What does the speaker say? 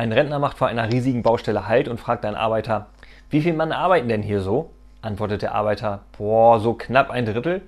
Ein Rentner macht vor einer riesigen Baustelle Halt und fragt einen Arbeiter, wie viele Mann arbeiten denn hier so? Antwortet der Arbeiter, boah, so knapp ein Drittel.